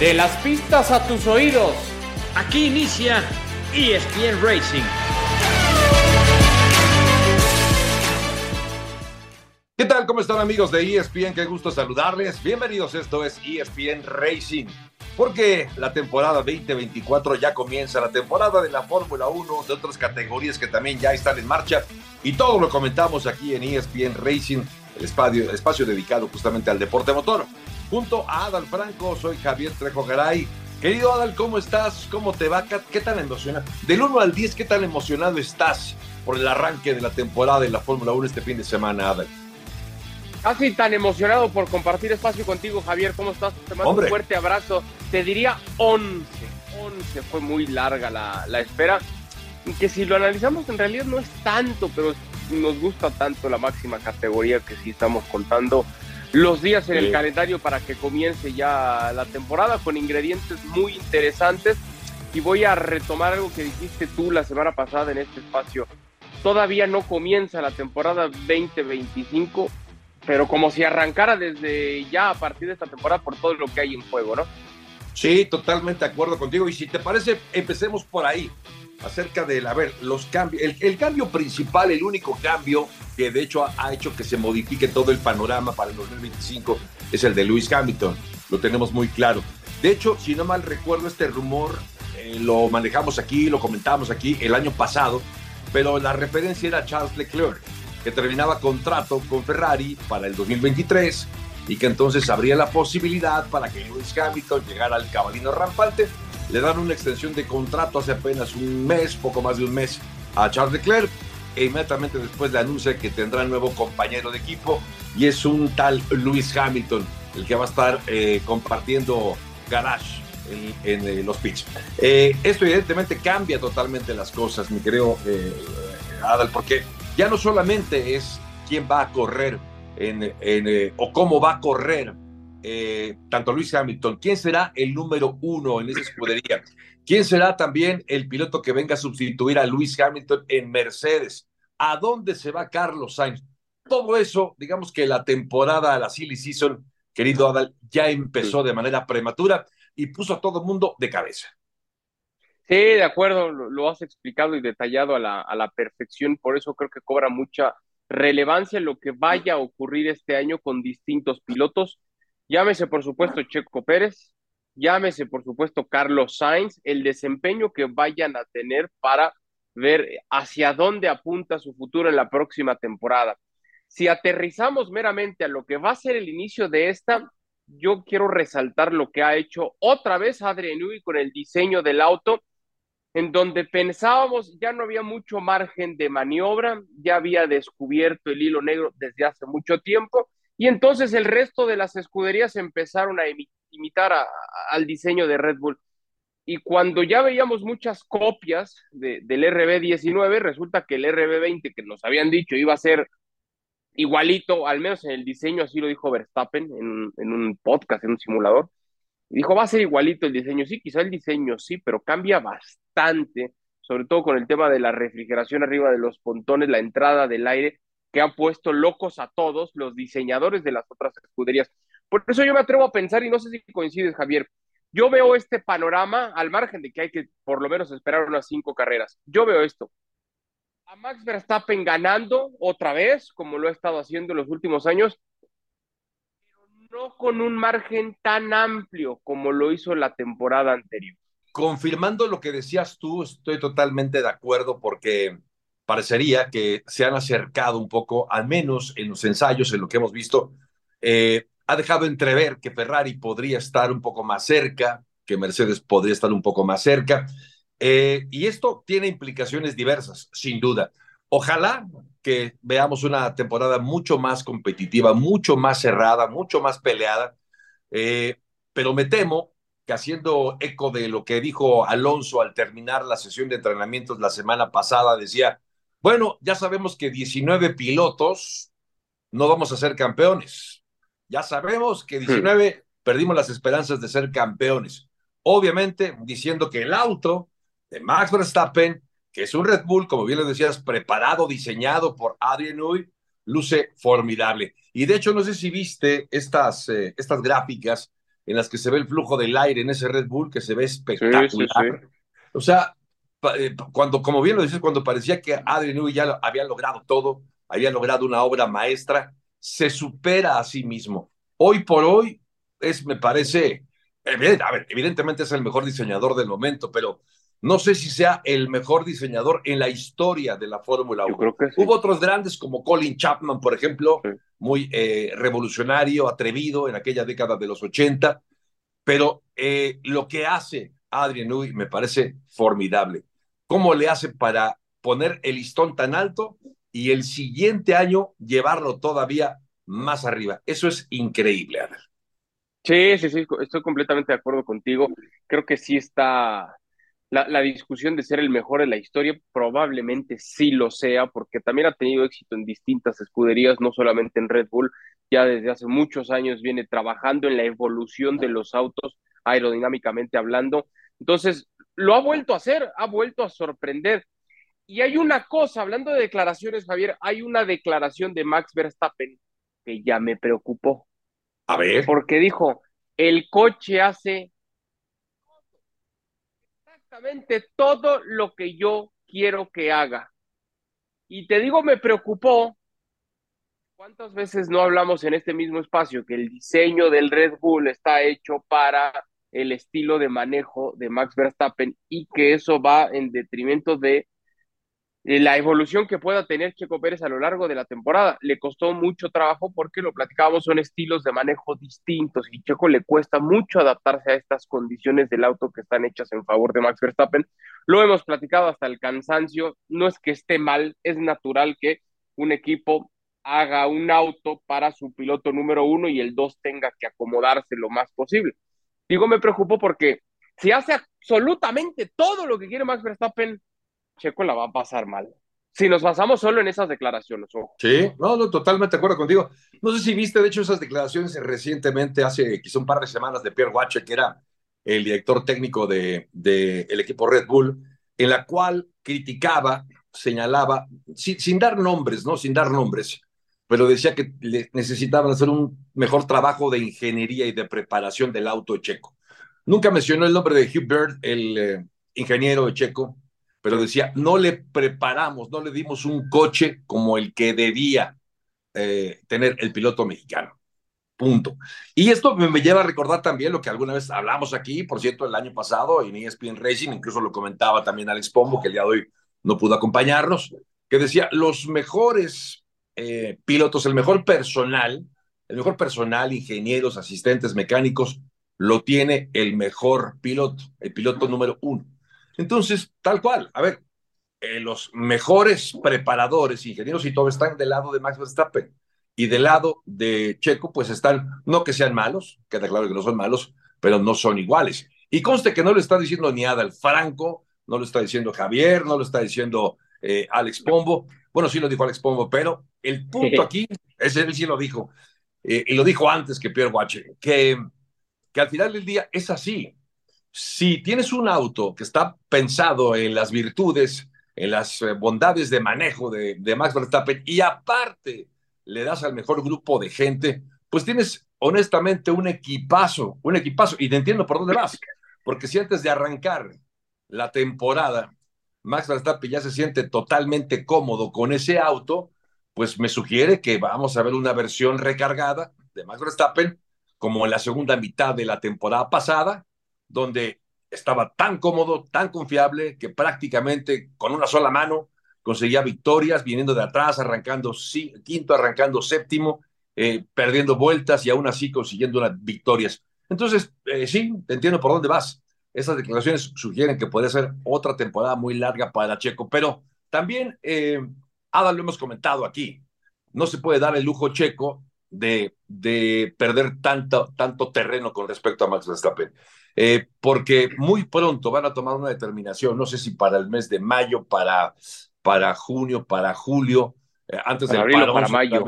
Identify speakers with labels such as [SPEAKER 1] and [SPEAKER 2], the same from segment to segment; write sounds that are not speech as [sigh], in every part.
[SPEAKER 1] De las pistas a tus oídos.
[SPEAKER 2] Aquí inicia ESPN Racing.
[SPEAKER 3] ¿Qué tal? ¿Cómo están amigos de ESPN? Qué gusto saludarles. Bienvenidos, esto es ESPN Racing. Porque la temporada 2024 ya comienza, la temporada de la Fórmula 1, de otras categorías que también ya están en marcha. Y todo lo comentamos aquí en ESPN Racing, el espacio, el espacio dedicado justamente al deporte motor. Junto a Adal Franco, soy Javier Trejo Garay. Querido Adal, ¿cómo estás? ¿Cómo te va? ¿Qué tan emocionado? Del 1 al 10, ¿qué tan emocionado estás por el arranque de la temporada de la Fórmula 1 este fin de semana, Adal?
[SPEAKER 1] Casi tan emocionado por compartir espacio contigo, Javier. ¿Cómo estás? Te mando un fuerte abrazo. Te diría 11. 11 fue muy larga la, la espera. Que si lo analizamos, en realidad no es tanto, pero nos gusta tanto la máxima categoría que sí estamos contando los días en el calendario para que comience ya la temporada con ingredientes muy interesantes. Y voy a retomar algo que dijiste tú la semana pasada en este espacio. Todavía no comienza la temporada 2025, pero como si arrancara desde ya a partir de esta temporada por todo lo que hay en juego, ¿no?
[SPEAKER 3] Sí, totalmente de acuerdo contigo. Y si te parece, empecemos por ahí acerca del, a ver, los cambios, el, cambio principal, el único cambio que de hecho ha, hecho que se modifique todo el panorama para el 2025 es el de Lewis Hamilton, lo tenemos muy claro. De hecho, si no mal recuerdo, este rumor eh, lo manejamos aquí, lo comentamos aquí el año pasado, pero la referencia era Charles Leclerc, que terminaba contrato con Ferrari para el 2023 y que entonces habría la posibilidad para que Lewis Hamilton llegara al caballino rampante le dan una extensión de contrato hace apenas un mes, poco más de un mes, a Charles Leclerc e inmediatamente después le anuncia que tendrá nuevo compañero de equipo y es un tal Lewis Hamilton el que va a estar eh, compartiendo garage en, eh, los pits. Eh, esto evidentemente cambia totalmente las cosas, mi querido Adal, porque ya no solamente es quién va a correr o cómo va a correr eh, tanto Luis Hamilton, ¿quién será el número uno en esa escudería? ¿Quién será también el piloto que venga a sustituir a Luis Hamilton en Mercedes? ¿A dónde se va Carlos Sainz? Todo eso, digamos que la temporada, la silly season, querido Adal, ya empezó de manera prematura y puso a todo el mundo de cabeza.
[SPEAKER 1] Sí, de acuerdo, lo, has explicado y detallado a la, a la perfección, por eso creo que cobra mucha relevancia lo que vaya a ocurrir este año con distintos pilotos Llámese, por supuesto, Checo Pérez, llámese, por supuesto, Carlos Sainz, el desempeño que vayan a tener para ver hacia dónde apunta su futuro en la próxima temporada. Si aterrizamos meramente a lo que va a ser el inicio de esta, yo quiero resaltar lo que ha hecho otra vez Adrian Newey con el diseño del auto, en donde pensábamos ya no había mucho margen de maniobra, ya había descubierto el hilo negro desde hace mucho tiempo y entonces el resto de las escuderías empezaron a imitar al diseño de Red Bull. Y cuando ya veíamos muchas copias del RB19, resulta que el RB20 que nos habían dicho iba a ser igualito, al menos en el diseño, así lo dijo Verstappen en, en un podcast, en un simulador. dijo, va a ser igualito el diseño. Sí, quizá el diseño sí, pero cambia bastante, sobre todo con el tema de la refrigeración arriba de los pontones, la entrada del aire que han puesto locos a todos los diseñadores de las otras escuderías. Por eso yo me atrevo a pensar, y no sé si coincides, Javier, yo veo este panorama al margen de que hay que por lo menos esperar unas cinco carreras. Yo veo esto. A Max Verstappen ganando otra vez, como lo ha estado haciendo en los últimos años, pero no con un margen tan amplio como lo hizo la temporada anterior.
[SPEAKER 3] Confirmando lo que decías tú, estoy totalmente de acuerdo porque parecería que se han acercado un poco, al menos en los ensayos, en lo que hemos visto, eh, ha dejado entrever que Ferrari podría estar un poco más cerca, que Mercedes podría estar un poco más cerca, eh, y esto tiene implicaciones diversas, sin duda. Ojalá que veamos una temporada mucho más competitiva, mucho más cerrada, mucho más peleada, eh, pero me temo que haciendo eco de lo que dijo Alonso al terminar la sesión de entrenamientos la semana pasada, decía, bueno, ya sabemos que 19 pilotos no vamos a ser campeones. Ya sabemos que 19 perdimos las esperanzas de ser campeones. Obviamente diciendo que el auto de Max Verstappen, que es un Red Bull, como bien lo decías, preparado, diseñado por Adrian Newey, luce formidable. Y de hecho, no sé si viste estas, eh, estas gráficas en las que se ve el flujo del aire en ese Red Bull, que se ve espectacular. O sea, cuando, como bien lo dices, cuando parecía que Adrian Newey ya había logrado todo, había logrado una obra maestra, se supera a sí mismo. Hoy por hoy es, me parece, a ver, evidentemente es el mejor diseñador del momento, pero no sé si sea el mejor diseñador en la historia de la Fórmula 1. Hubo otros grandes como Colin Chapman, por ejemplo, muy eh, revolucionario, atrevido en aquella década de los 80, pero eh, lo que hace Adrian Newey me parece formidable. ¿Cómo le hace para poner el listón tan alto y el siguiente año llevarlo todavía más arriba? Eso es increíble, Adel.
[SPEAKER 1] Sí, sí, sí, estoy completamente de acuerdo contigo. Creo que sí está la, la, discusión de ser el mejor en la historia, probablemente sí lo sea, porque también ha tenido éxito en distintas escuderías, no solamente en Red Bull, ya desde hace muchos años viene trabajando en la evolución de los autos aerodinámicamente hablando. Entonces, lo ha vuelto a hacer, ha vuelto a sorprender. Y hay una cosa, hablando de declaraciones, Javier, hay una declaración de Max Verstappen que ya me preocupó.
[SPEAKER 3] A ver.
[SPEAKER 1] Porque dijo, el coche hace exactamente todo lo que yo quiero que haga. Y te digo, me preocupó. ¿Cuántas veces no hablamos en este mismo espacio que el diseño del Red Bull está hecho para el estilo de manejo de Max Verstappen y que eso va en detrimento de la evolución que pueda tener Checo Pérez a lo largo de la temporada. Le costó mucho trabajo porque lo platicábamos, son estilos de manejo distintos y Checo le cuesta mucho adaptarse a estas condiciones del auto que están hechas en favor de Max Verstappen. Lo hemos platicado hasta el cansancio, no es que esté mal, es natural que un equipo haga un auto para su piloto número uno y el dos tenga que acomodarse lo más posible. Digo, me preocupo porque si hace absolutamente todo lo que quiere Max Verstappen, Checo la va a pasar mal. Si nos basamos solo en esas declaraciones.
[SPEAKER 3] Sí, no, no, totalmente de acuerdo contigo. No sé si viste, de hecho, esas declaraciones recientemente, hace quizá un par de semanas, de Pierre Wache, que era el director técnico del de, el equipo Red Bull, en la cual criticaba, señalaba, sin dar nombres, ¿no? Sin dar nombres, pero decía que necesitaban hacer un mejor trabajo de ingeniería y de preparación del auto checo. Nunca mencionó el nombre de Hugh Bird, el eh, ingeniero checo, pero decía, no le preparamos, no le dimos un coche como el que debía eh, tener el piloto mexicano. Punto. Y esto me, lleva a recordar también lo que alguna vez hablamos aquí, por cierto, el año pasado en ESPN Racing, incluso lo comentaba también Alex Pombo, que el día de hoy no pudo acompañarnos, que decía, los mejores eh, pilotos, el mejor personal, el mejor personal, ingenieros, asistentes, mecánicos, lo tiene el mejor piloto, el piloto número uno. Entonces, tal cual, a ver, eh, los mejores preparadores, ingenieros y todo están del lado de Max Verstappen. Y del lado de Checo, pues están, no que sean malos, queda claro que no son malos, pero no son iguales. Y conste que no lo está diciendo ni Adal Franco, no lo está diciendo Javier, no lo está diciendo eh, Alex Pombo, bueno, sí lo dijo Alex Pombo, pero el punto aquí, ese él sí lo dijo, eh, y lo dijo antes que Pierre Wache, que, que al final del día es así. Si tienes un auto que está pensado en las virtudes, en las eh, bondades de manejo de, de Max Verstappen, y aparte le das al mejor grupo de gente, pues tienes honestamente un equipazo, un equipazo, y te entiendo por dónde vas, porque si antes de arrancar la temporada Max Verstappen ya se siente totalmente cómodo con ese auto, pues me sugiere que vamos a ver una versión recargada de Max Verstappen como en la segunda mitad de la temporada pasada, donde estaba tan cómodo, tan confiable, que prácticamente con una sola mano conseguía victorias, viniendo de atrás, arrancando quinto, arrancando séptimo, eh, perdiendo vueltas y aún así consiguiendo unas victorias. Entonces, eh, sí, te entiendo por dónde vas esas declaraciones sugieren que puede ser otra temporada muy larga para Checo, pero también, eh, Ada, lo hemos comentado aquí, no se puede dar el lujo Checo de, de perder tanto, tanto terreno con respecto a Max Verstappen, eh, porque muy pronto van a tomar una determinación, no sé si para el mes de mayo, para, para junio, para julio, eh, antes de
[SPEAKER 1] abril para mayo.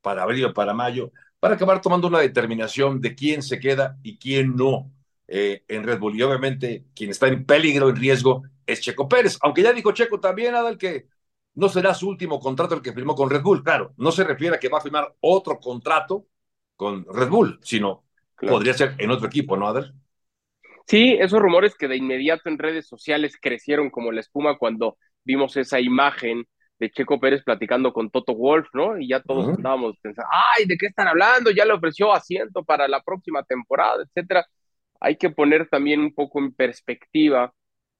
[SPEAKER 3] Para abril o para mayo, para acabar tomando una determinación de quién se queda y quién no eh, en Red Bull. Y obviamente quien está en peligro, en riesgo, es Checo Pérez. Aunque ya dijo Checo también, Adal, que no será su último contrato el que firmó con Red Bull. Claro, no se refiere a que va a firmar otro contrato con Red Bull, sino podría ser en otro equipo, ¿no, Adel?
[SPEAKER 1] Sí, esos rumores que de inmediato en redes sociales crecieron como la espuma cuando vimos esa imagen de Checo Pérez platicando con Toto Wolf, ¿no? Y ya todos estábamos pensando, ay, ¿de qué están hablando? Ya le ofreció asiento para la próxima temporada, etcétera. Hay que poner también un poco en perspectiva.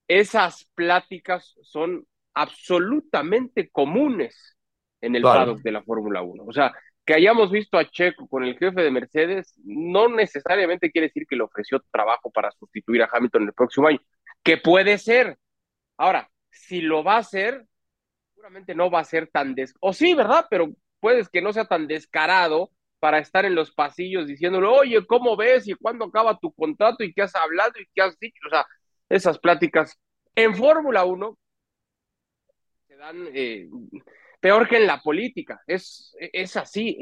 [SPEAKER 1] Esas pláticas son absolutamente comunes en el paddock de la Fórmula 1. O sea, que hayamos visto a Checo con el jefe de Mercedes no necesariamente quiere decir que le ofreció trabajo para sustituir a Hamilton el próximo año, que puede ser. Ahora, si lo va a hacer, seguramente no va a ser tan des... O sí, ¿verdad? Pero puedes que no sea tan descarado para estar en los pasillos diciéndole, oye, ¿cómo ves? ¿Y cuándo acaba tu contrato? ¿Y qué has hablado? ¿Y qué has dicho? O sea, esas pláticas en Fórmula 1 se dan eh, peor que en la política. Es, es así.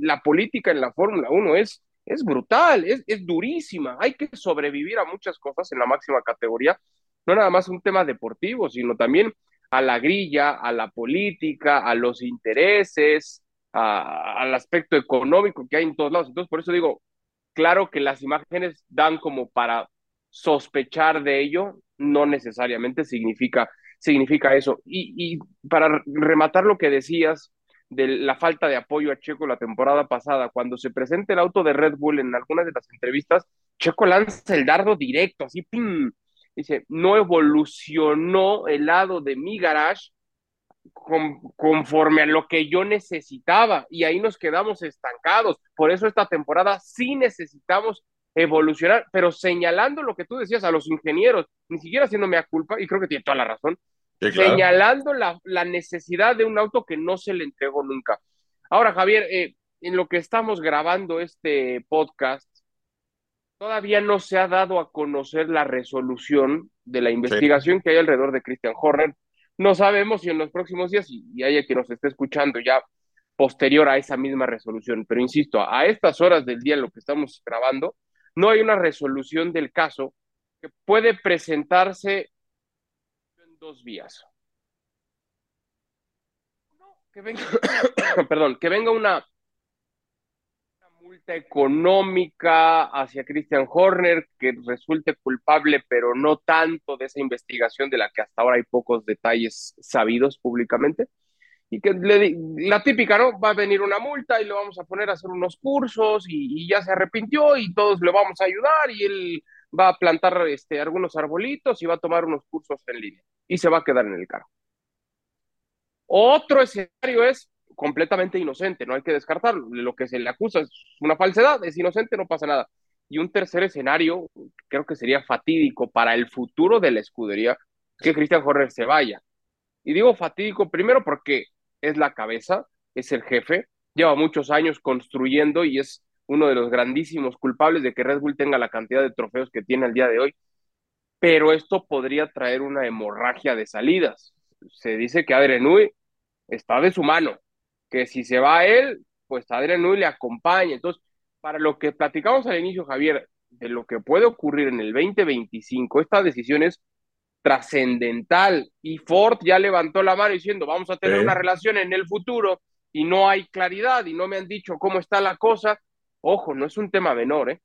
[SPEAKER 1] La política en la Fórmula 1 es, es brutal, es, es durísima. Hay que sobrevivir a muchas cosas en la máxima categoría. No nada más un tema deportivo, sino también a la grilla, a la política, a los intereses, al aspecto económico que hay en todos lados. Entonces, por eso digo, claro que las imágenes dan como para sospechar de ello, no necesariamente significa, significa eso. Y, y para rematar lo que decías de la falta de apoyo a Checo la temporada pasada, cuando se presenta el auto de Red Bull en algunas de las entrevistas, Checo lanza el dardo directo, así, ¡pim! dice, no evolucionó el lado de mi garage conforme a lo que yo necesitaba y ahí nos quedamos estancados. Por eso esta temporada sí necesitamos evolucionar, pero señalando lo que tú decías a los ingenieros, ni siquiera haciéndome a culpa, y creo que tiene toda la razón, señalando la, la, necesidad de un auto que no se le entregó nunca. Ahora, Javier, eh, en lo que estamos grabando este podcast, todavía no se ha dado a conocer la resolución de la investigación que hay alrededor de Christian Horner. No sabemos si en los próximos días, y, haya quien nos esté escuchando ya posterior a esa misma resolución, pero insisto, a estas horas del día en lo que estamos grabando, no hay una resolución del caso que puede presentarse en dos vías. Que venga, [coughs] perdón, que venga una multa económica hacia Christian Horner que resulte culpable, pero no tanto de esa investigación de la que hasta ahora hay pocos detalles sabidos públicamente. Y que le, la típica, ¿no? Va a venir una multa y lo vamos a poner a hacer unos cursos y, ya se arrepintió y todos le vamos a ayudar y él va a plantar este, algunos arbolitos y va a tomar unos cursos en línea y se va a quedar en el carro. Otro escenario es completamente inocente, no hay que descartarlo. Lo que se le acusa es una falsedad, es inocente, no pasa nada. Y un tercer escenario, creo que sería fatídico para el futuro de la escudería, que Christian Horner se vaya. Y digo fatídico primero porque es la cabeza, es el jefe, lleva muchos años construyendo y es uno de los grandísimos culpables de que Red Bull tenga la cantidad de trofeos que tiene al día de hoy. Pero esto podría traer una hemorragia de salidas. Se dice que Adrian Nui está de su mano, que si se va él, pues Adrián Nui le acompaña. Entonces, para lo que platicamos al inicio, Javier, de lo que puede ocurrir en el 2025, esta decisión es trascendental y Ford ya levantó la mano diciendo, vamos a tener una relación en el futuro y no hay claridad y no me han dicho cómo está la cosa. Ojo, no es un tema menor, ¿eh?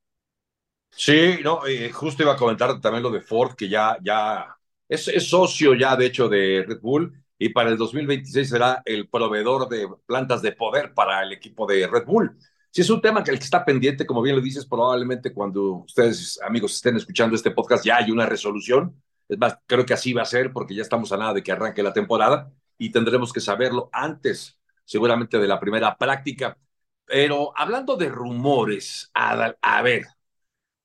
[SPEAKER 3] Sí, no, eh, justo iba a comentar también lo de Ford, que ya, ya es, es socio ya, de hecho, de Red Bull y para el 2026 será el proveedor de plantas de poder para el equipo de Red Bull. Si es un tema que el que está pendiente, como bien lo dices, probablemente cuando ustedes, amigos, estén escuchando este podcast ya hay una resolución. Es más, creo que así va a ser porque ya estamos a nada de que arranque la temporada y tendremos que saberlo antes, seguramente, de la primera práctica. Pero hablando de rumores, a, a ver,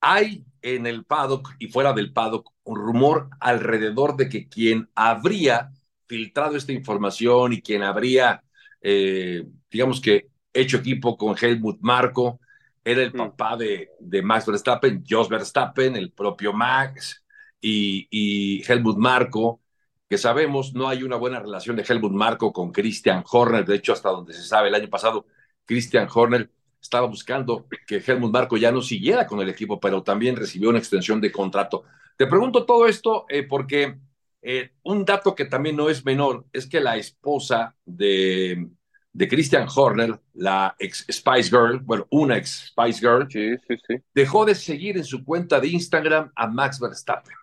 [SPEAKER 3] hay en el paddock y fuera del paddock un rumor alrededor de que quien habría filtrado esta información y quien habría, eh, digamos que, hecho equipo con Helmut Marco, era el mm. papá de, de Max Verstappen, Jos Verstappen, el propio Max y, y, Helmut Marco, que sabemos no hay una buena relación de Helmut Marco con Christian Horner, de hecho hasta donde se sabe el año pasado, Christian Horner estaba buscando que Helmut Marco ya no siguiera con el equipo, pero también recibió una extensión de contrato. Te pregunto todo esto eh, porque eh, un dato que también no es menor es que la esposa de de Christian Horner, la ex Spice Girl, bueno, una ex Spice Girl,
[SPEAKER 1] sí, sí, sí.
[SPEAKER 3] dejó de seguir en su cuenta de Instagram a Max Verstappen.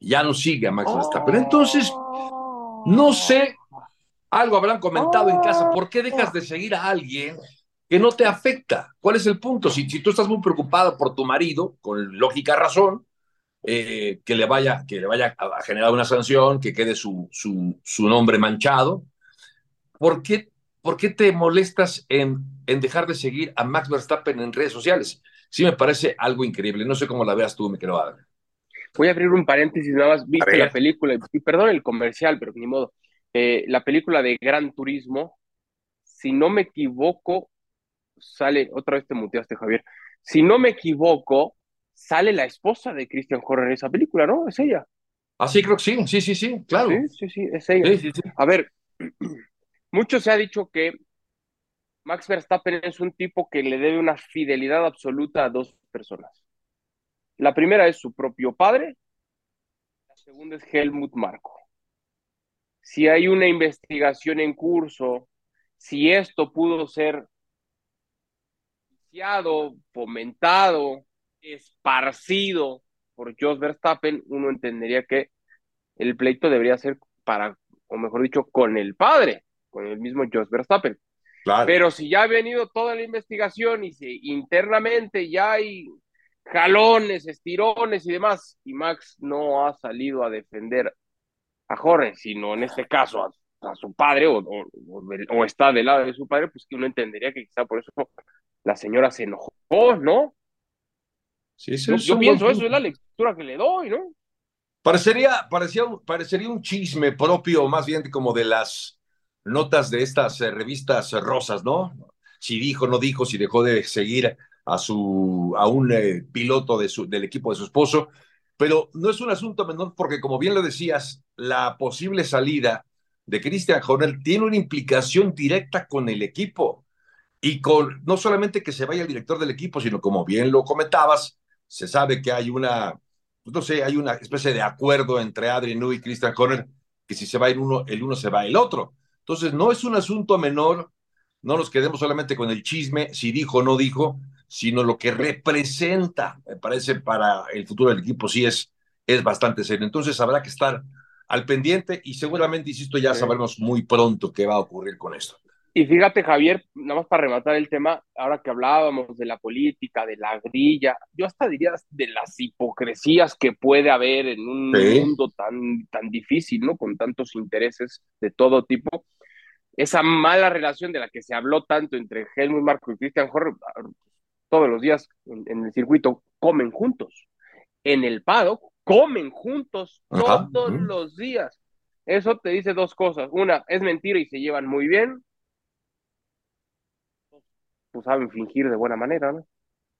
[SPEAKER 3] Ya no sigue a Max Verstappen. Entonces, no sé, algo habrán comentado en casa, ¿por qué dejas de seguir a alguien que no te afecta? ¿Cuál es el punto? Si, si tú estás muy preocupado por tu marido, con lógica razón, eh, que, le vaya, que le vaya a generar una sanción, que quede su, su, su nombre manchado, ¿por qué ¿por qué te molestas en, en, dejar de seguir a Max Verstappen en redes sociales? Sí me parece algo increíble. No sé cómo la veas tú, mi querido Adam.
[SPEAKER 1] Voy a abrir un paréntesis, nada más. Viste la película, y perdón el comercial, pero ni modo. Eh, la película de Gran Turismo, si no me equivoco, sale, otra vez te muteaste, Javier. Si no me equivoco, sale la esposa de Christian Horner en esa película, ¿no? Es ella.
[SPEAKER 3] Ah, sí, creo que sí, sí, sí, sí, claro.
[SPEAKER 1] Sí, sí, sí, es ella.
[SPEAKER 3] Sí, sí, sí.
[SPEAKER 1] A ver, [clears throat] mucho se ha dicho que Max Verstappen es un tipo que le debe una fidelidad absoluta a dos personas. La primera es su propio padre, la segunda es Helmut Marko. Si hay una investigación en curso, si esto pudo ser fomentado, esparcido por Jos Verstappen, uno entendería que el pleito debería ser para, o mejor dicho, con el padre, con el mismo Jos Verstappen.
[SPEAKER 3] Claro.
[SPEAKER 1] Pero si ya ha venido toda la investigación y si internamente ya hay jalones, estirones y demás, y Max no ha salido a defender a Jorge, sino en este caso a, a su padre o, o, o, está del lado de su padre, pues que uno entendería que quizá por eso la señora se enojó, ¿no?
[SPEAKER 3] Sí, sí,
[SPEAKER 1] yo, yo pienso, eso es la lectura que le doy, ¿no?
[SPEAKER 3] Parecería, parecía, parecería un chisme propio, más bien como de las notas de estas eh, revistas rosas, ¿no? Si dijo, no dijo, si dejó de seguir a, su, a un eh, piloto de su, del equipo de su esposo, pero no es un asunto menor porque, como bien lo decías, la posible salida de Christian Horner tiene una implicación directa con el equipo y con no solamente que se vaya el director del equipo, sino como bien lo comentabas, se sabe que hay una, pues no sé, hay una especie de acuerdo entre Adrian Newey y Christian Horner que si se va el uno, el uno se va el otro. Entonces, no es un asunto menor, no nos quedemos solamente con el chisme, si dijo o no dijo, sino lo que representa, me parece, para el futuro del equipo, sí es, es bastante serio. Entonces, habrá que estar al pendiente y seguramente, insisto, ya sabremos muy pronto qué va a ocurrir con esto.
[SPEAKER 1] Y fíjate, Javier, nada más para rematar el tema, ahora que hablábamos de la política, de la grilla, yo hasta diría de las hipocresías que puede haber en un sí. mundo tan, tan difícil, ¿no? Con tantos intereses de todo tipo. Esa mala relación de la que se habló tanto entre Helmut Marco y Christian Horner, todos los días en, en, el circuito comen juntos. En el paddock comen juntos Ajá. todos uh -huh. los días. Eso te dice dos cosas. Una, es mentira y se llevan muy bien pues saben fingir de buena manera, ¿no?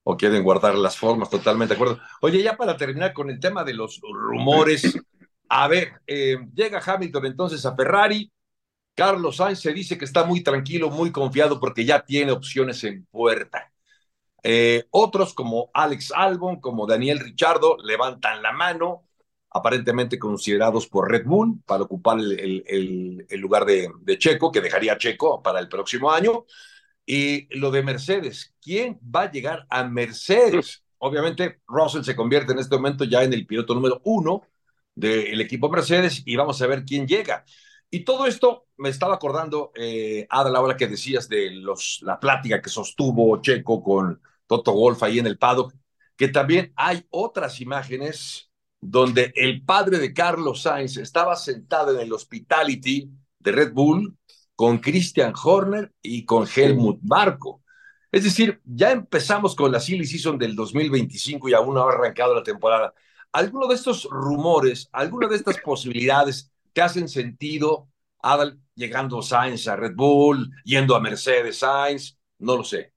[SPEAKER 3] O quieren guardar las formas, totalmente de acuerdo. Oye, ya para terminar con el tema de los rumores, a ver, eh, llega Hamilton entonces a Ferrari, Carlos Sainz se dice que está muy tranquilo, muy confiado porque ya tiene opciones en puerta. Eh, otros como Alex Albon, como Daniel Richardo, levantan la mano, aparentemente considerados por Red Bull para ocupar el, lugar de Checo, que dejaría Checo para el próximo año. Y lo de Mercedes, ¿quién va a llegar a Mercedes? Obviamente, Russell se convierte en este momento ya en el piloto número uno del equipo Mercedes y vamos a ver quién llega. Y todo esto me estaba acordando, eh, Ada, la hora que decías de los, la plática que sostuvo Checo con Toto Wolf ahí en el paddock, que también hay otras imágenes donde el padre de Carlos Sainz estaba sentado en el hospitality de Red Bull con Christian Horner y con Helmut Marko. Es decir, ya empezamos con la silly season del 2025 y aún no ha arrancado la temporada. ¿Alguno de estos rumores, alguna de estas posibilidades te hacen sentido, Adal, llegando Sainz a Red Bull, yendo a Mercedes Sainz? No lo sé.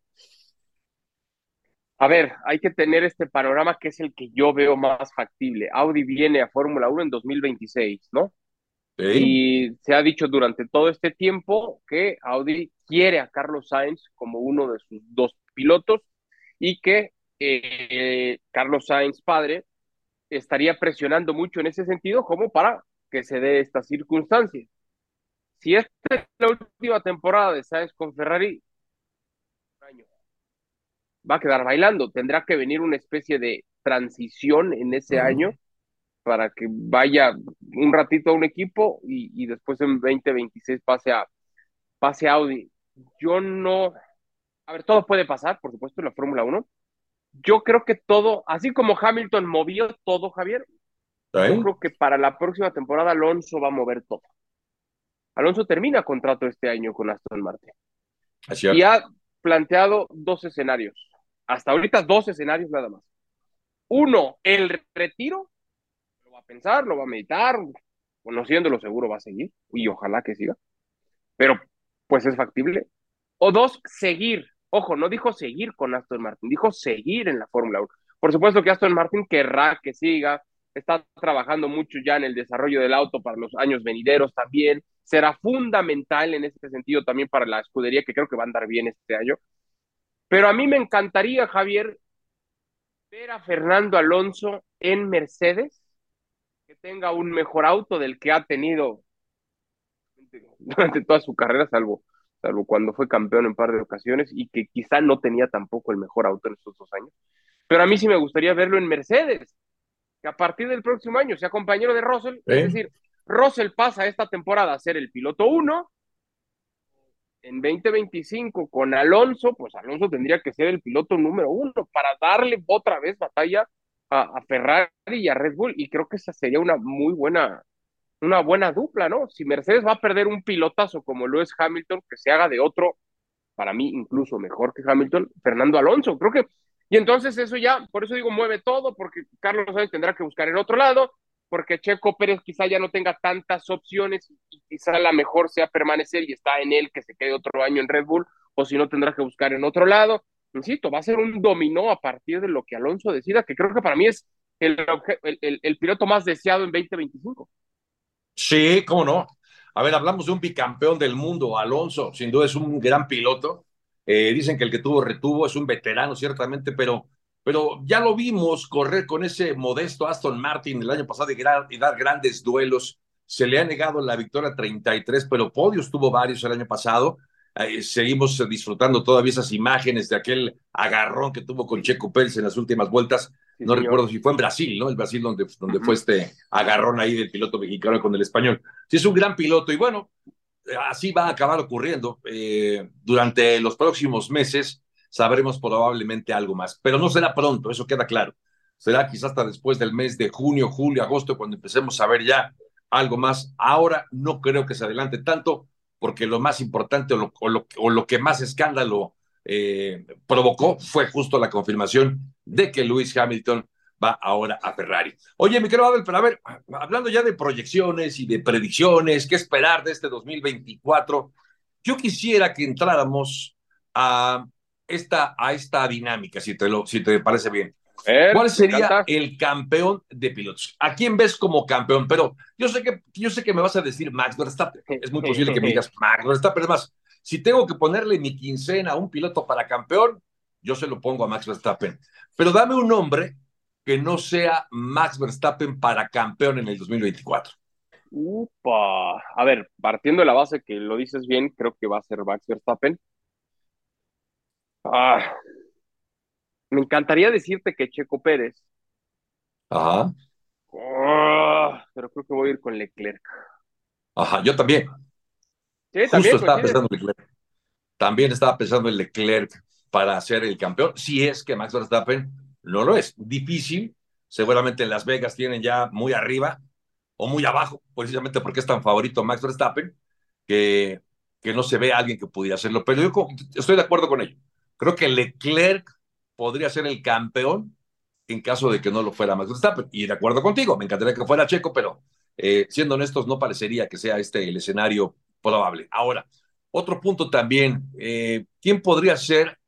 [SPEAKER 1] A ver, hay que tener este panorama que es el que yo veo más factible. Audi viene a Fórmula 1 en 2026, ¿no? Sí. Y se ha dicho durante todo este tiempo que Audi quiere a Carlos Sainz como uno de sus dos pilotos y que eh, Carlos Sainz padre estaría presionando mucho en ese sentido como para que se dé esta circunstancia. Si esta es la última temporada de Sainz con Ferrari, va a quedar bailando. Tendrá que venir una especie de transición en ese año para que vaya un ratito a un equipo y, después en 2026 pase a, pase a Audi. Yo no, a ver, todo puede pasar, por supuesto, en la Fórmula 1. Yo creo que todo, así como Hamilton movió todo, Javier, yo creo que para la próxima temporada Alonso va a mover todo. Alonso termina contrato este año con Aston Martin. y ha planteado dos escenarios. Hasta ahorita dos escenarios nada más. Uno, el retiro. Pensar, lo va a meditar. Conociéndolo seguro va a seguir. Y ojalá que siga. Pero pues es factible. O dos, seguir. Ojo, no dijo seguir con Aston Martin, dijo seguir en la Fórmula 1. Por supuesto que Aston Martin querrá que siga, está trabajando mucho ya en el desarrollo del auto para los años venideros también. Será fundamental en este sentido también para la escudería, que creo que va a andar bien este año. Pero a mí me encantaría, Javier, ver a Fernando Alonso en Mercedes, tenga un mejor auto del que ha tenido durante toda su carrera, salvo, salvo cuando fue campeón en un par de ocasiones y que quizá no tenía tampoco el mejor auto en estos dos años. Pero a mí sí me gustaría verlo en Mercedes, que a partir del próximo año sea compañero de Russell, es decir, Russell pasa esta temporada a ser el piloto uno en 2025 con Alonso, pues Alonso tendría que ser el piloto número uno para darle otra vez batalla a, Ferrari y a Red Bull. Y creo que esa sería una muy buena, una buena dupla, ¿no? Si Mercedes va a perder un pilotazo como lo es Hamilton, que se haga de otro, para mí incluso mejor que Hamilton, Fernando Alonso. Creo que, y entonces eso ya, por eso digo, mueve todo, porque Carlos Sainz tendrá que buscar en otro lado, porque Checo Pérez quizá ya no tenga tantas opciones y quizá la mejor sea permanecer y está en él que se quede otro año en Red Bull, o si no tendrá que buscar en otro lado. Insisto, va a ser un dominó a partir de lo que Alonso decida, que creo que para mí es el, piloto más deseado en 2025.
[SPEAKER 3] Sí, cómo no. A ver, hablamos de un bicampeón del mundo, Alonso, sin duda es un gran piloto. Eh, dicen que el que tuvo retuvo es un veterano, ciertamente, pero pero ya lo vimos correr con ese modesto Aston Martin el año pasado y, dar grandes duelos. Se le ha negado la victoria 33, pero podios tuvo varios el año pasado. Seguimos disfrutando todavía esas imágenes de aquel agarrón que tuvo con Checo Pérez en las últimas vueltas. no recuerdo si fue en Brasil, ¿no? El Brasil donde, donde fue este agarrón ahí del piloto mexicano con el español. Sí, es un gran piloto y bueno, así va a acabar ocurriendo eh, durante los próximos meses sabremos probablemente algo más, pero no será pronto, eso queda claro. Será quizás hasta después del mes de junio, julio, agosto, cuando empecemos a ver ya algo más. Ahora no creo que se adelante tanto, porque lo más importante o lo, que más escándalo eh, provocó fue justo la confirmación de que Lewis Hamilton va ahora a Ferrari. Oye, mi querido Abel, pero a ver, hablando ya de proyecciones y de predicciones, qué esperar de este 2024, yo quisiera que entráramos a esta, a esta dinámica, si te, lo, si te parece bien. ¿Cuál sería el campeón de pilotos? ¿A quién ves como campeón? Pero yo sé que, yo sé que me vas a decir Max Verstappen. Es muy posible que me digas Max Verstappen. Es más, si tengo que ponerle mi quincena a un piloto para campeón, yo se lo pongo a Max Verstappen. Pero dame un nombre que no sea Max Verstappen para campeón en el 2024.
[SPEAKER 1] Upa. A ver, partiendo de la base que lo dices bien, creo que va a ser Max Verstappen. Ah, me encantaría decirte que Checo Pérez.
[SPEAKER 3] Ajá.
[SPEAKER 1] Ah, pero creo que voy a ir con Leclerc.
[SPEAKER 3] Ajá, yo también.
[SPEAKER 1] Sí, también.
[SPEAKER 3] Justo estaba pensando en Leclerc. También estaba pensando en Leclerc para ser el campeón, si es que Max Verstappen no lo es. Difícil, seguramente en Las Vegas tienen ya muy arriba o muy abajo, precisamente porque es tan favorito Max Verstappen, que, que no se ve a alguien que pudiera hacerlo. Pero yo estoy de acuerdo con ello. Creo que Leclerc podría ser el campeón en caso de que no lo fuera Max Verstappen. Y de acuerdo contigo, me encantaría que fuera Checo, pero eh, siendo honestos, no parecería que sea este el escenario probable. Ahora, otro punto también, eh, ¿quién podría ser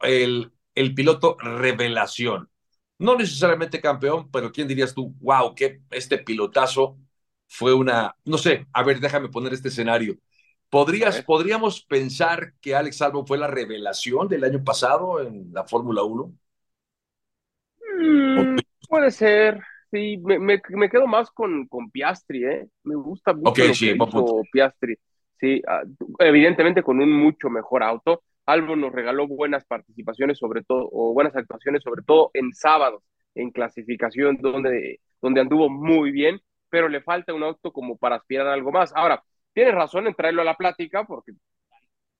[SPEAKER 3] el, el piloto revelación? No necesariamente campeón, pero ¿quién dirías tú, wow, que este pilotazo fue una, no sé, a ver, déjame poner este escenario. ¿Podrías, ¿Podríamos pensar que Alex Albon fue la revelación del año pasado en la Fórmula 1?
[SPEAKER 1] Mm, puede ser, sí, me, me, quedo más con, con Piastri, ¿eh? Me gusta mucho
[SPEAKER 3] okay, sí,
[SPEAKER 1] Piastri. sí, ah, evidentemente con un mucho mejor auto. Albon nos regaló buenas participaciones, sobre todo, o buenas actuaciones, sobre todo en sábados, en clasificación, donde, donde anduvo muy bien, pero le falta un auto como para aspirar a algo más. Ahora, tienes razón en traerlo a la plática, porque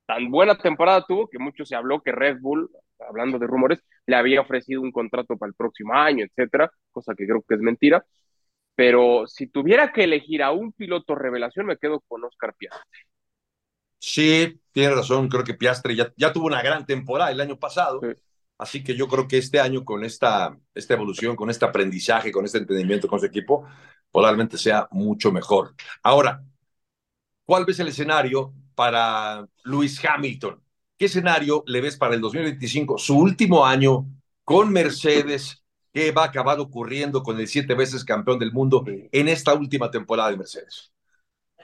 [SPEAKER 1] tan buena temporada tuvo que mucho se habló que Red Bull, hablando de rumores, le había ofrecido un contrato para el próximo año, etcétera, cosa que creo que es mentira. Pero si tuviera que elegir a un piloto revelación, me quedo con Oscar Piastri.
[SPEAKER 3] Sí, tiene razón. Creo que Piastri ya, ya tuvo una gran temporada el año pasado. Así que yo creo que este año, con esta, esta evolución, con este aprendizaje, con este entendimiento con su equipo, probablemente sea mucho mejor. Ahora, ¿cuál ves el escenario para Lewis Hamilton? ¿Qué escenario le ves para el 2025, su último año con Mercedes? ¿Qué va a acabar ocurriendo con el siete veces campeón del mundo en esta última temporada de Mercedes?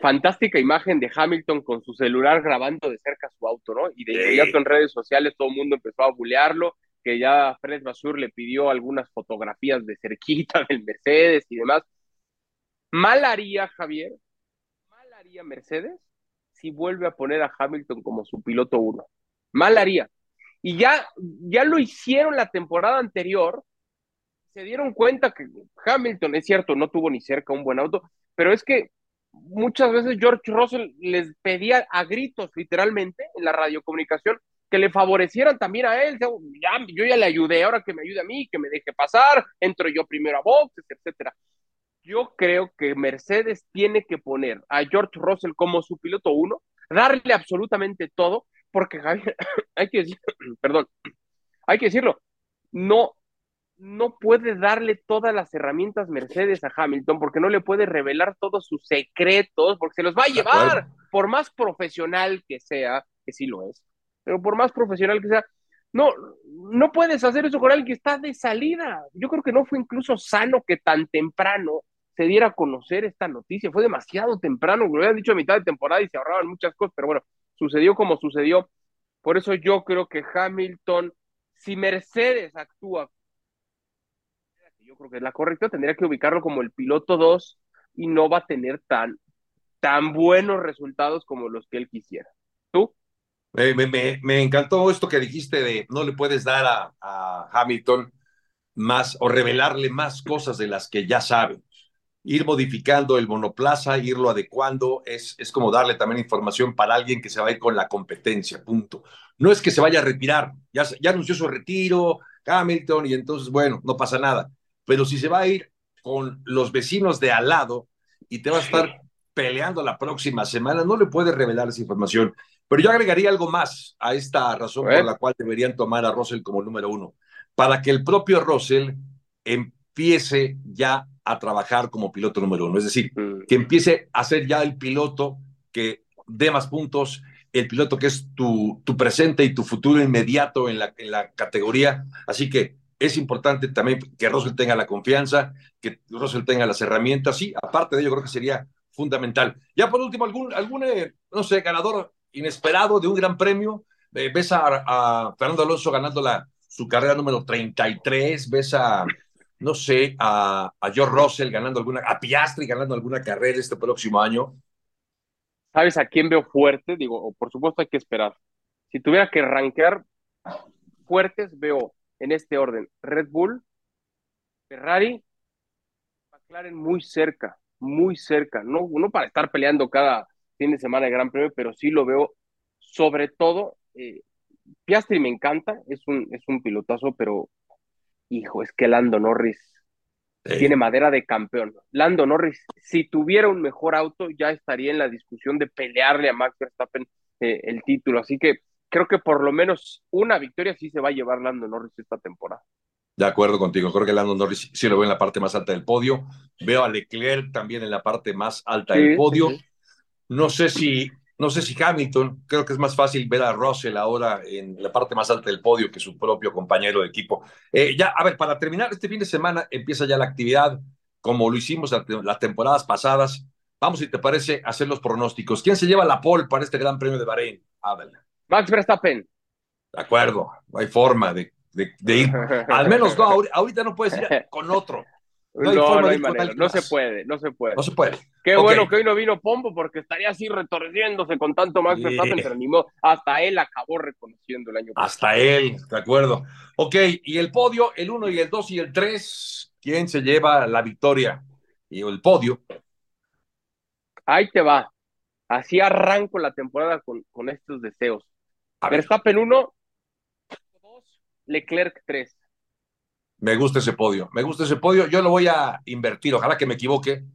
[SPEAKER 1] fantástica imagen de Hamilton con su celular grabando de cerca su auto, ¿no? Y de inmediato en redes sociales todo el mundo empezó a bulearlo, que ya Fred Basur le pidió algunas fotografías de cerquita [laughs] del Mercedes y demás. Mal haría Javier, haría Mercedes si vuelve a poner a Hamilton como su piloto uno. Mal haría. Y ya, ya lo hicieron la temporada anterior, se dieron cuenta que Hamilton, es cierto, no tuvo ni cerca un buen auto, pero es que muchas veces George Russell les pedía a gritos, literalmente, en la radiocomunicación, que le favorecieran también a él. Ya, yo ya le ayudé, ahora que me ayude a mí, que me deje pasar, entro yo primero a boxes, etcétera. Yo creo que Mercedes tiene que poner a George Russell como su piloto uno, darle absolutamente todo, porque [coughs] hay que decir, [coughs] perdón, [coughs] hay que decirlo, no no puede darle todas las herramientas Mercedes a Hamilton porque no le puede revelar todos sus secretos, porque se los va a llevar, por más profesional que sea, que sí lo es, pero por más profesional que sea, no, no puedes hacer eso con alguien que está de salida. Yo creo que no fue incluso sano que tan temprano se diera a conocer esta noticia, fue demasiado temprano, lo habían dicho a mitad de temporada y se ahorraban muchas cosas, pero bueno, sucedió como sucedió. Por eso yo creo que Hamilton, si Mercedes actúa yo creo que es la correcta, tendría que ubicarlo como el piloto 2 y no va a tener tan, tan buenos resultados como los que él quisiera. ¿Tú?
[SPEAKER 3] me, me, me, encantó esto que dijiste de no le puedes dar a, a, Hamilton más o revelarle más cosas de las que ya sabe. Ir modificando el monoplaza, irlo adecuando, es, es como darle también información para alguien que se va a ir con la competencia, punto. No es que se vaya a retirar, ya, ya anunció su retiro Hamilton y entonces, bueno, no pasa nada pero si se va a ir con los vecinos de al lado y te va a estar peleando la próxima semana, no le puedes revelar esa información. Pero yo agregaría algo más a esta razón por la cual deberían tomar a Russell como número uno, para que el propio Russell empiece ya a trabajar como piloto número uno, es decir, mm. que empiece a ser ya el piloto que dé más puntos, el piloto que es tu, tu presente y tu futuro inmediato en la, en la categoría. Así que es importante también que Russell tenga la confianza, que Russell tenga las herramientas, sí, aparte de ello creo que sería fundamental. Ya por último, algún, algún eh, no sé, ganador inesperado de un gran premio, eh, ves a, Fernando Alonso ganando la, su carrera número 33, ves a, no sé, a, a George Russell ganando alguna, a Piastri ganando alguna carrera este próximo año.
[SPEAKER 1] ¿Sabes a quién veo fuerte? Digo, por supuesto hay que esperar. Si tuviera que rankear fuertes, veo en este orden. Red Bull, Ferrari, McLaren muy cerca, muy cerca. No, no para estar peleando cada fin de semana de Gran Premio, pero sí lo veo sobre todo. Eh, Piastri me encanta, es un, es un pilotazo, pero hijo, es que Lando Norris tiene madera de campeón. Lando Norris, si tuviera un mejor auto, ya estaría en la discusión de pelearle a Max Verstappen eh, el título. Así que creo que por lo menos una victoria sí se va a llevar Lando Norris esta temporada.
[SPEAKER 3] De acuerdo contigo, creo que Lando Norris sí lo veo en la parte más alta del podio. Veo a Leclerc también en la parte más alta del podio. No sé si no sé si Hamilton, creo que es más fácil ver a Russell ahora en la parte más alta del podio que su propio compañero de equipo. Eh, ya, a ver, para terminar, este fin de semana empieza ya la actividad, como lo hicimos las temporadas pasadas. Vamos, si te parece, a hacer los pronósticos. ¿Quién se lleva la pole para este Gran Premio de Bahrein? Ábel.
[SPEAKER 1] Max Verstappen.
[SPEAKER 3] De acuerdo, no hay forma de, de, ir. Al menos no, ahorita no puedes ir [laughs] con otro.
[SPEAKER 1] No, no, hay manera. no se puede, no se puede.
[SPEAKER 3] No se puede.
[SPEAKER 1] Qué bueno que hoy no vino Pombo porque estaría así retorciéndose con tanto Max Verstappen, se animó. Hasta él acabó reconociendo el año
[SPEAKER 3] pasado. Hasta él, de acuerdo. Ok, y el podio, el 1 y el 2 y el 3, ¿quién se lleva la victoria? Y el podio.
[SPEAKER 1] Ahí te va. Así arranco la temporada con, con estos deseos. Verstappen 1, 2, Leclerc 3.
[SPEAKER 3] Me gusta ese podio, me gusta ese podio. Yo lo voy a invertir, ojalá que me equivoque,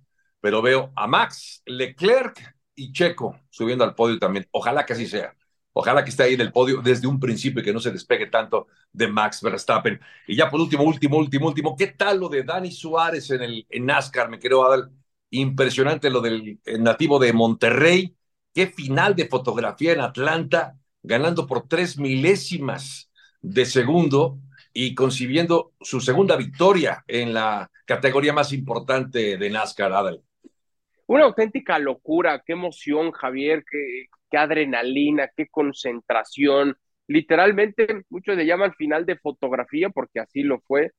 [SPEAKER 3] pero veo a Max, Leclerc y Checo subiendo al podio también. Ojalá que así sea. Ojalá que esté ahí en el podio desde un principio y que no se despegue tanto de Max Verstappen. Y ya por último, último, último, último, ¿qué tal lo de Dani Suárez en el NASCAR? Me quiero dar impresionante lo del nativo de Monterrey. Qué final de fotografía en Atlanta, ganando por tres milésimas de segundo y concibiendo su segunda victoria en la categoría más importante de NASCAR, Adel.
[SPEAKER 1] Una auténtica locura, qué emoción, Javier, qué, qué adrenalina, qué concentración. Literalmente, muchos le llaman final de fotografía porque así lo fue,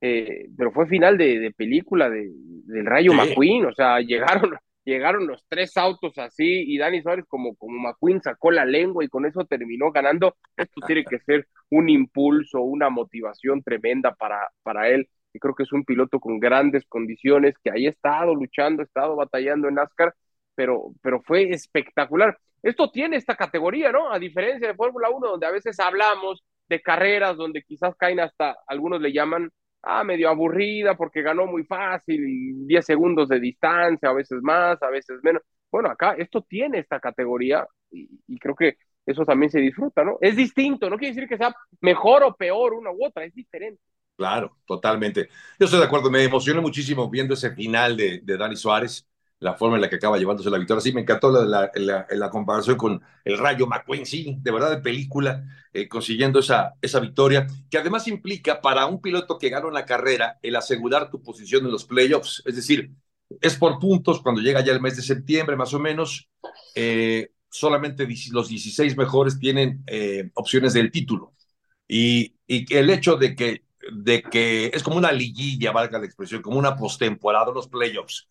[SPEAKER 1] eh, pero fue final de, película de, del Rayo McQueen, o sea, llegaron, llegaron los tres autos así y Dani Suárez como, como McQueen sacó la lengua y con eso terminó ganando. Esto tiene que ser un impulso, una motivación tremenda para, para él. Y creo que es un piloto con grandes condiciones, que ahí ha estado luchando, ha estado batallando en NASCAR, pero, pero fue espectacular. Esto tiene esta categoría, ¿no? A diferencia de Fórmula 1, donde a veces hablamos de carreras donde quizás caen hasta, algunos le llaman ah, medio aburrida porque ganó muy fácil y 10 segundos de distancia, a veces más, a veces menos. Bueno, acá esto tiene esta categoría y, creo que eso también se disfruta, ¿no? Es distinto, no quiere decir que sea mejor o peor una u otra, es diferente.
[SPEAKER 3] Claro, totalmente. Yo estoy de acuerdo, me emocioné muchísimo viendo ese final de, de Dani Suárez la forma en la que acaba llevándose la victoria. Sí, me encantó la, la, comparación con el Rayo McQueen, sí, de verdad de película, eh, consiguiendo esa, esa victoria, que además implica para un piloto que gana una carrera el asegurar tu posición en los playoffs, es decir, es por puntos cuando llega ya el mes de septiembre más o menos, eh, solamente los 16 mejores tienen eh, opciones del título. Y, y el hecho de que, de que es como una liguilla, valga la expresión, como una postemporada, los playoffs,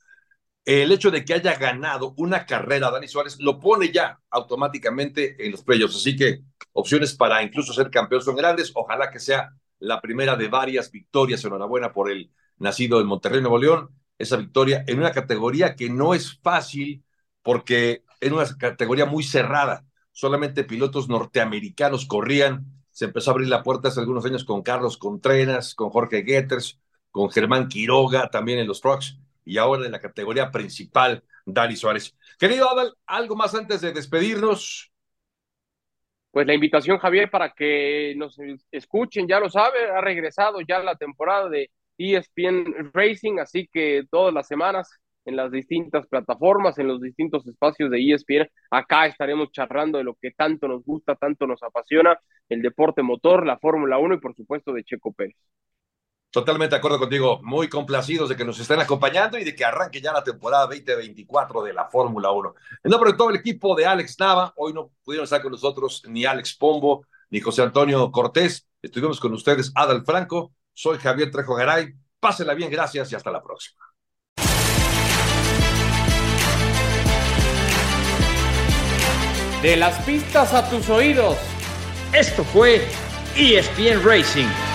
[SPEAKER 3] el hecho de que haya ganado una carrera Dani Suárez lo pone ya automáticamente en los playoffs. Así que opciones para incluso ser campeón son grandes. Ojalá que sea la primera de varias victorias. Enhorabuena por el nacido en Monterrey, Nuevo León. Esa victoria en una categoría que no es fácil porque en una categoría muy cerrada. Solamente pilotos norteamericanos corrían. Se empezó a abrir la puerta hace algunos años con Carlos Contreras, con Jorge Getters, con Germán Quiroga también en los trucks y ahora en la categoría principal, Dani Suárez. Querido Adal, ¿algo más antes de despedirnos?
[SPEAKER 1] Pues la invitación, Javier, para que nos escuchen, ya lo sabe, ha regresado ya la temporada de ESPN Racing, así que todas las semanas en las distintas plataformas, en los distintos espacios de ESPN, acá estaremos charlando de lo que tanto nos gusta, tanto nos apasiona, el deporte motor, la Fórmula 1 y por supuesto de Checo Pérez.
[SPEAKER 3] Totalmente de acuerdo contigo, muy complacidos de que nos estén acompañando y de que arranque ya la temporada 2024 de la Fórmula 1. En nombre de todo el equipo de Alex Nava, hoy no pudieron estar con nosotros ni Alex Pombo ni José Antonio Cortés. Estuvimos con ustedes, Adal Franco. Soy Javier Trejo Garay. Pásenla bien, gracias y hasta la próxima.
[SPEAKER 2] De las pistas a tus oídos. Esto fue ESPN Racing